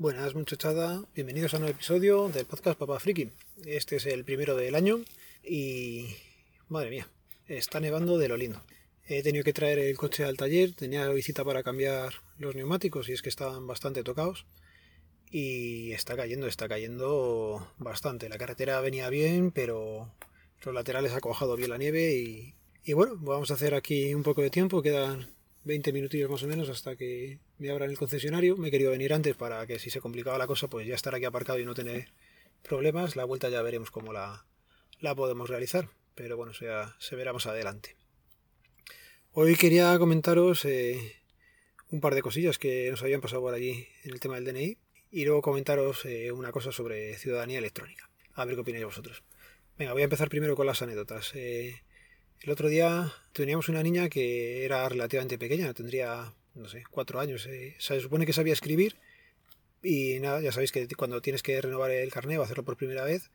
Buenas muchachada, bienvenidos a un nuevo episodio del podcast Papá Friki. Este es el primero del año y... madre mía, está nevando de lo lindo. He tenido que traer el coche al taller, tenía visita para cambiar los neumáticos y es que estaban bastante tocados. Y está cayendo, está cayendo bastante. La carretera venía bien, pero los laterales ha cojado bien la nieve y, y bueno, vamos a hacer aquí un poco de tiempo, quedan 20 minutillos más o menos hasta que me abran el concesionario. Me he querido venir antes para que si se complicaba la cosa, pues ya estar aquí aparcado y no tener problemas. La vuelta ya veremos cómo la, la podemos realizar, pero bueno, sea, se verá más adelante. Hoy quería comentaros eh, un par de cosillas que nos habían pasado por allí en el tema del DNI y luego comentaros eh, una cosa sobre ciudadanía electrónica. A ver qué opináis vosotros. Venga, voy a empezar primero con las anécdotas. Eh, el otro día teníamos una niña que era relativamente pequeña, tendría, no sé, cuatro años. Eh. Se supone que sabía escribir y nada, ya sabéis que cuando tienes que renovar el carnet o hacerlo por primera vez,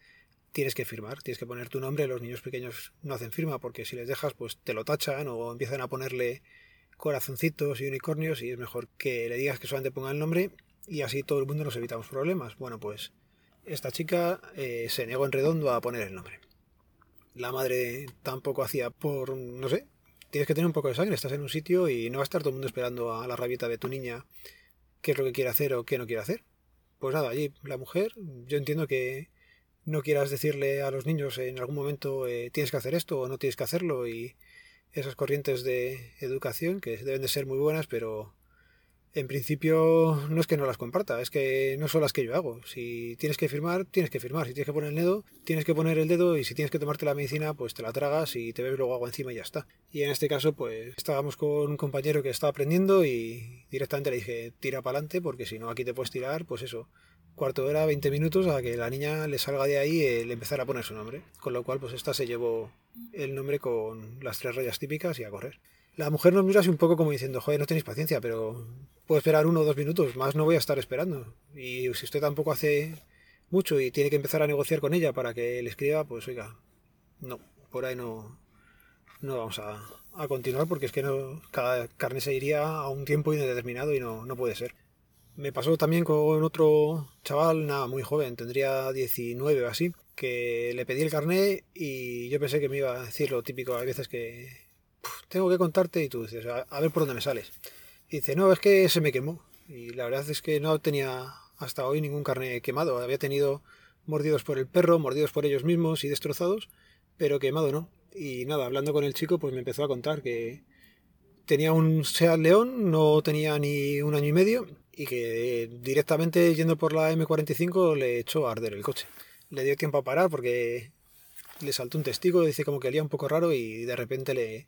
tienes que firmar, tienes que poner tu nombre. Los niños pequeños no hacen firma porque si les dejas, pues te lo tachan o empiezan a ponerle corazoncitos y unicornios y es mejor que le digas que solamente ponga el nombre y así todo el mundo nos evitamos problemas. Bueno, pues esta chica eh, se negó en redondo a poner el nombre la madre tampoco hacía por, no sé, tienes que tener un poco de sangre, estás en un sitio y no va a estar todo el mundo esperando a la rabieta de tu niña qué es lo que quiere hacer o qué no quiere hacer. Pues nada, allí la mujer, yo entiendo que no quieras decirle a los niños en algún momento eh, tienes que hacer esto o no tienes que hacerlo y esas corrientes de educación que deben de ser muy buenas, pero en principio no es que no las comparta, es que no son las que yo hago. Si tienes que firmar, tienes que firmar. Si tienes que poner el dedo, tienes que poner el dedo y si tienes que tomarte la medicina, pues te la tragas y te bebes luego agua encima y ya está. Y en este caso, pues estábamos con un compañero que estaba aprendiendo y directamente le dije, tira para adelante porque si no aquí te puedes tirar, pues eso, cuarto de hora, 20 minutos a que la niña le salga de ahí y le empezara a poner su nombre. Con lo cual, pues esta se llevó el nombre con las tres rayas típicas y a correr. La mujer nos mira así un poco como diciendo, joder, no tenéis paciencia, pero puedo esperar uno o dos minutos, más no voy a estar esperando. Y si usted tampoco hace mucho y tiene que empezar a negociar con ella para que le escriba, pues oiga, no, por ahí no, no vamos a, continuar porque es que no, cada carne se iría a un tiempo indeterminado y no, no puede ser. Me pasó también con otro chaval, nada, muy joven, tendría 19 o así, que le pedí el carnet y yo pensé que me iba a decir lo típico, hay veces que tengo que contarte y tú dices, a, ver por dónde me sales. Dice, no, es que se me quemó. Y la verdad es que no tenía hasta hoy ningún carne quemado. Había tenido mordidos por el perro, mordidos por ellos mismos y destrozados, pero quemado no. Y nada, hablando con el chico, pues me empezó a contar que tenía un Seat León, no tenía ni un año y medio, y que directamente yendo por la M45 le echó a arder el coche. Le dio tiempo a parar porque le saltó un testigo, dice como que olía un poco raro y de repente le,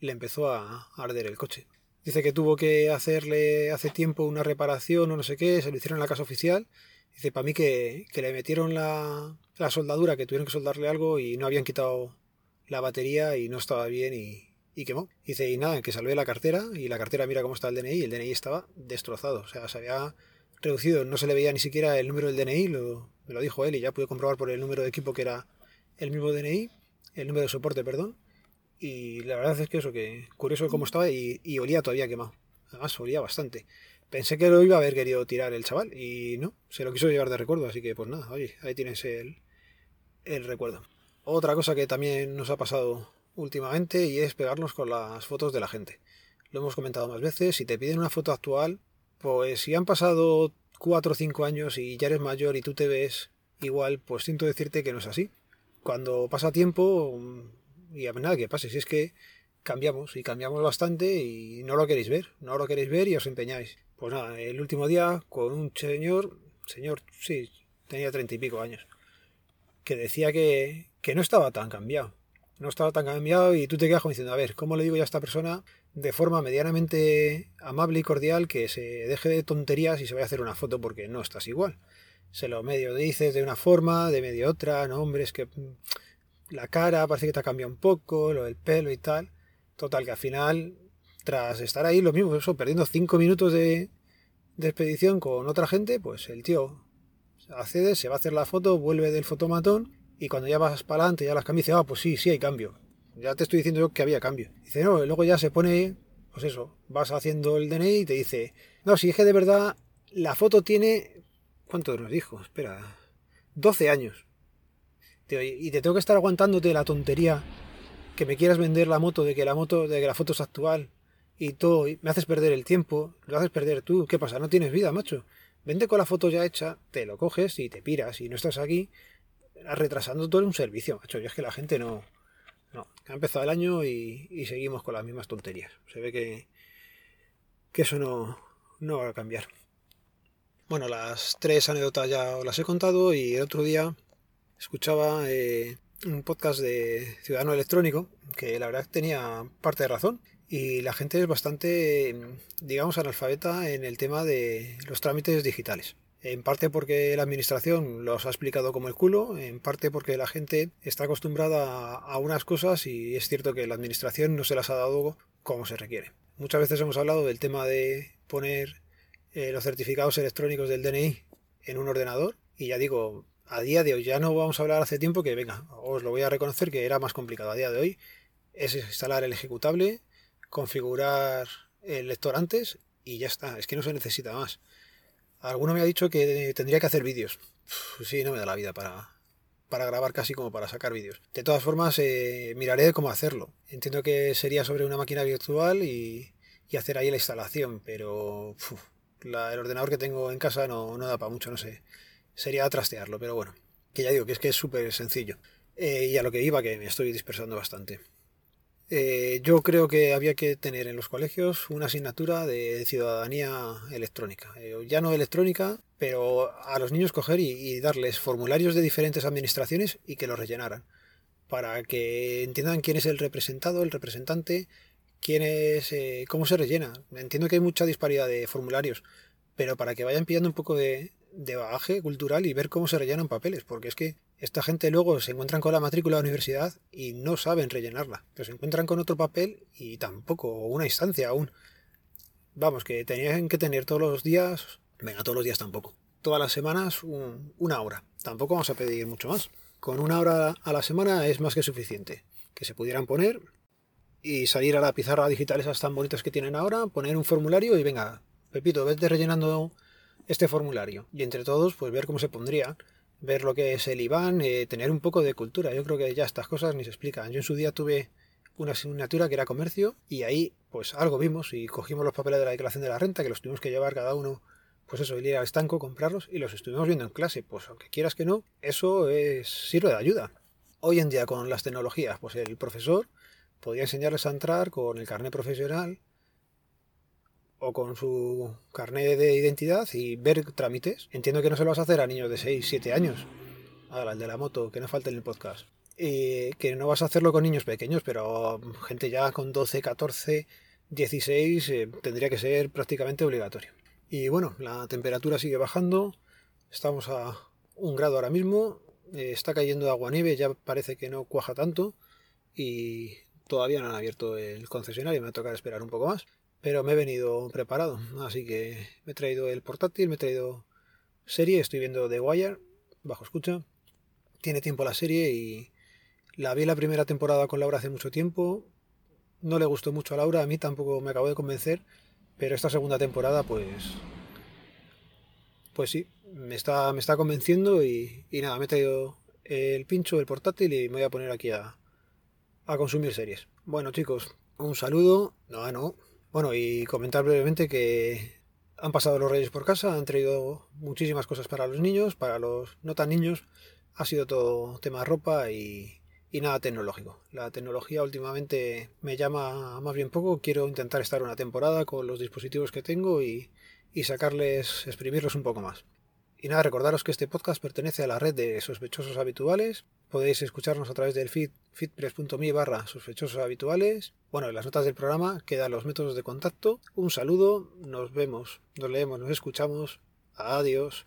le empezó a arder el coche. Dice que tuvo que hacerle hace tiempo una reparación o no sé qué, se lo hicieron en la casa oficial. Dice, para mí que, le metieron la, la, soldadura, que tuvieron que soldarle algo y no habían quitado la batería y no estaba bien y, y quemó. Dice, y nada, que salvé la cartera y la cartera mira cómo está el DNI el DNI estaba destrozado. O sea, se había reducido, no se le veía ni siquiera el número del DNI, lo, me lo dijo él y ya pude comprobar por el número de equipo que era el mismo DNI, el número de soporte, perdón, y la verdad es que eso, que curioso cómo estaba y, olía todavía quemado. Además, olía bastante. Pensé que lo iba a haber querido tirar el chaval y no, se lo quiso llevar de recuerdo, así que pues nada, oye, ahí tienes el, el recuerdo. Otra cosa que también nos ha pasado últimamente y es pegarnos con las fotos de la gente. Lo hemos comentado más veces, si te piden una foto actual, pues si han pasado 4 o 5 años y ya eres mayor y tú te ves igual, pues siento decirte que no es así. Cuando pasa tiempo, y a nada que pase, si es que cambiamos y cambiamos bastante y no lo queréis ver, no lo queréis ver y os empeñáis. Pues nada, el último día con un señor, señor, sí, tenía treinta y pico años, que decía que, que no estaba tan cambiado, no estaba tan cambiado y tú te quedas como diciendo, a ver, ¿cómo le digo yo a esta persona de forma medianamente amable y cordial que se deje de tonterías y se vaya a hacer una foto porque no estás igual? Se lo medio dices de una forma, de medio otra, no, hombre, es que la cara parece que te ha cambiado un poco, lo del pelo y tal. Total, que al final, tras estar ahí lo mismo, eso, perdiendo cinco minutos de, expedición con otra gente, pues el tío accede, se va a hacer la foto, vuelve del fotomatón y cuando ya vas para adelante, ya las cambias, dice, ah, pues sí, sí hay cambio. Ya te estoy diciendo yo que había cambio. Dice, no, luego ya se pone, pues eso, vas haciendo el DNI y te dice, no, si es que de verdad la foto tiene ¿Cuánto nos dijo? Espera. 12 años. Y te tengo que estar aguantándote la tontería que me quieras vender la moto, de que la moto, de que la foto es actual y todo, y me haces perder el tiempo, lo haces perder tú. ¿Qué pasa? No tienes vida, macho. Vende con la foto ya hecha, te lo coges y te piras y no estás aquí retrasando todo un servicio, macho. Y es que la gente no, no, ha empezado el año y, seguimos con las mismas tonterías. Se ve que, que eso no, no va a cambiar. Bueno, las tres anécdotas ya os las he contado y el otro día escuchaba eh, un podcast de Ciudadano Electrónico que la verdad tenía parte de razón y la gente es bastante, digamos, analfabeta en el tema de los trámites digitales. En parte porque la administración los ha explicado como el culo, en parte porque la gente está acostumbrada a unas cosas y es cierto que la administración no se las ha dado como se requiere. Muchas veces hemos hablado del tema de poner eh, los certificados electrónicos del DNI en un ordenador. Y ya digo, a día de hoy, ya no vamos a hablar hace tiempo que, venga, os lo voy a reconocer que era más complicado. A día de hoy es instalar el ejecutable, configurar el lector antes y ya está. Es que no se necesita más. Alguno me ha dicho que tendría que hacer vídeos. Sí, no me da la vida para, para grabar casi como para sacar vídeos. De todas formas, eh, miraré cómo hacerlo. Entiendo que sería sobre una máquina virtual y, hacer ahí la instalación, pero el ordenador que tengo en casa no, no da para mucho, no sé. Sería trastearlo, pero bueno. Que ya digo que es que es súper sencillo. Eh, y a lo que iba, que me estoy dispersando bastante. Eh, yo creo que había que tener en los colegios una asignatura de ciudadanía electrónica. Eh, ya no electrónica, pero a los niños coger y, darles formularios de diferentes administraciones y que los rellenaran. Para que entiendan quién es el representado, el representante, quién es, cómo se rellena. Entiendo que hay mucha disparidad de formularios, pero para que vayan pillando un poco de, de bagaje cultural y ver cómo se rellenan papeles, porque es que esta gente luego se encuentran con la matrícula de la universidad y no saben rellenarla, pero se encuentran con otro papel y tampoco, una instancia aún. Vamos, que tenían que tener todos los días, venga, todos los días tampoco, todas las semanas una hora, tampoco vamos a pedir mucho más. Con una hora a la semana es más que suficiente, que se pudieran poner y salir a la pizarra digital esas tan bonitas que tienen ahora, poner un formulario y venga, Pepito, vete rellenando este formulario. Y entre todos, pues ver cómo se pondría, ver lo que es el IBAN, eh, tener un poco de cultura. Yo creo que ya estas cosas ni se explican. Yo en su día tuve una asignatura que era comercio y ahí pues algo vimos y cogimos los papeles de la declaración de la renta que los tuvimos que llevar cada uno pues eso, ir al estanco, comprarlos y los estuvimos viendo en clase. Pues aunque quieras que no, eso es, sirve de ayuda. Hoy en día con las tecnologías, pues el profesor podría enseñarles a entrar con el carnet profesional, o con su carnet de identidad y ver trámites. Entiendo que no se lo vas a hacer a niños de 6, 7 años. Ahora, el de la moto, que no falte en el podcast. Que no vas a hacerlo con niños pequeños, pero gente ya con 12, 14, 16 tendría que ser prácticamente obligatorio. Y bueno, la temperatura sigue bajando. Estamos a un grado ahora mismo. Eh, está cayendo agua nieve, ya parece que no cuaja tanto. Y todavía no han abierto el concesionario, me va a tocar esperar un poco más pero me he venido preparado, así que me he traído el portátil, me he traído serie, estoy viendo The Wire, bajo escucha, tiene tiempo la serie y la vi la primera temporada con Laura hace mucho tiempo, no le gustó mucho a Laura, a mí tampoco me acabó de convencer, pero esta segunda temporada pues pues sí, me está, me está convenciendo y, nada, me he traído el pincho, el portátil y me voy a poner aquí a, a consumir series. Bueno chicos, un saludo, no, no, bueno, y comentar brevemente que han pasado los reyes por casa, han traído muchísimas cosas para los niños, para los no tan niños, ha sido todo tema ropa y, nada tecnológico. La tecnología últimamente me llama más bien poco, quiero intentar estar una temporada con los dispositivos que tengo y sacarles, exprimirlos un poco más. Y nada, recordaros que este podcast pertenece a la red de sospechosos habituales. Podéis escucharnos a través del feed feedpress.me barra sospechosos habituales. Bueno, en las notas del programa quedan los métodos de contacto. Un saludo, nos vemos, nos leemos, nos escuchamos. Adiós.